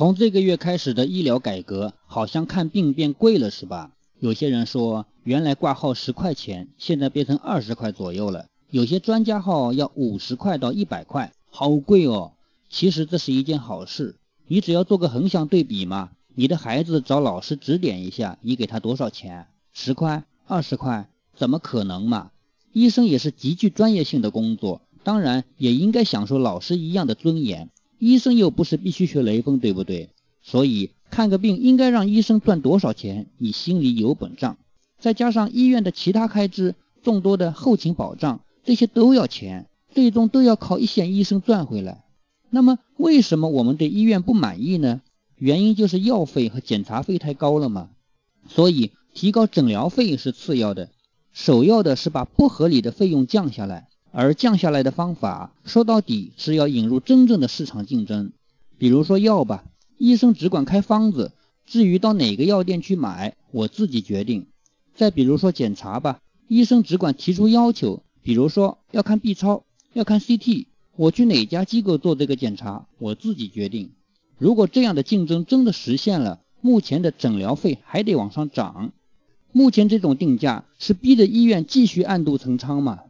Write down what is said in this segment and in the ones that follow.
从这个月开始的医疗改革，好像看病变贵了，是吧？有些人说，原来挂号十块钱，现在变成二十块左右了。有些专家号要五十块到一百块，好贵哦。其实这是一件好事，你只要做个横向对比嘛。你的孩子找老师指点一下，你给他多少钱？十块、二十块？怎么可能嘛？医生也是极具专业性的工作，当然也应该享受老师一样的尊严。医生又不是必须学雷锋，对不对？所以看个病应该让医生赚多少钱，你心里有本账。再加上医院的其他开支、众多的后勤保障，这些都要钱，最终都要靠一线医生赚回来。那么为什么我们对医院不满意呢？原因就是药费和检查费太高了嘛。所以提高诊疗费是次要的，首要的是把不合理的费用降下来。而降下来的方法，说到底是要引入真正的市场竞争。比如说药吧，医生只管开方子，至于到哪个药店去买，我自己决定。再比如说检查吧，医生只管提出要求，比如说要看 B 超，要看 CT，我去哪家机构做这个检查，我自己决定。如果这样的竞争真的实现了，目前的诊疗费还得往上涨。目前这种定价是逼着医院继续暗度陈仓嘛？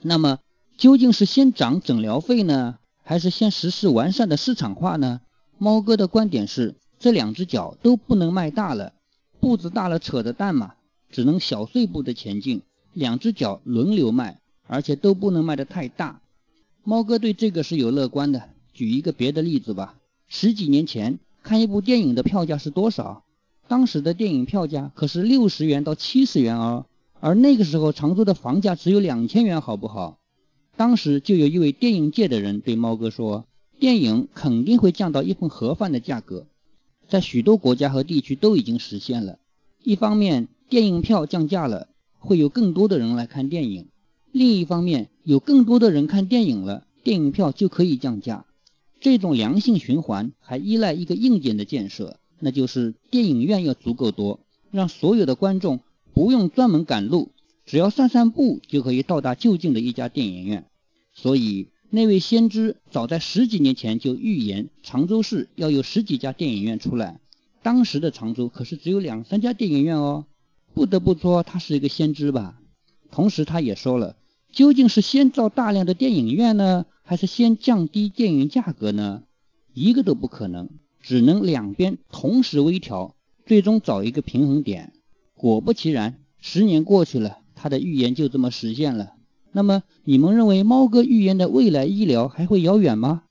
那么究竟是先涨诊疗费呢，还是先实施完善的市场化呢？猫哥的观点是，这两只脚都不能迈大了，步子大了扯着蛋嘛，只能小碎步的前进，两只脚轮流迈，而且都不能迈得太大。猫哥对这个是有乐观的。举一个别的例子吧，十几年前看一部电影的票价是多少？当时的电影票价可是六十元到七十元哦。而那个时候，常州的房价只有两千元，好不好？当时就有一位电影界的人对猫哥说：“电影肯定会降到一份盒饭的价格，在许多国家和地区都已经实现了。一方面，电影票降价了，会有更多的人来看电影；另一方面，有更多的人看电影了，电影票就可以降价。这种良性循环还依赖一个硬件的建设，那就是电影院要足够多，让所有的观众。”不用专门赶路，只要散散步就可以到达就近的一家电影院。所以那位先知早在十几年前就预言常州市要有十几家电影院出来。当时的常州可是只有两三家电影院哦，不得不说他是一个先知吧。同时他也说了，究竟是先造大量的电影院呢，还是先降低电影价格呢？一个都不可能，只能两边同时微调，最终找一个平衡点。果不其然，十年过去了，他的预言就这么实现了。那么，你们认为猫哥预言的未来医疗还会遥远吗？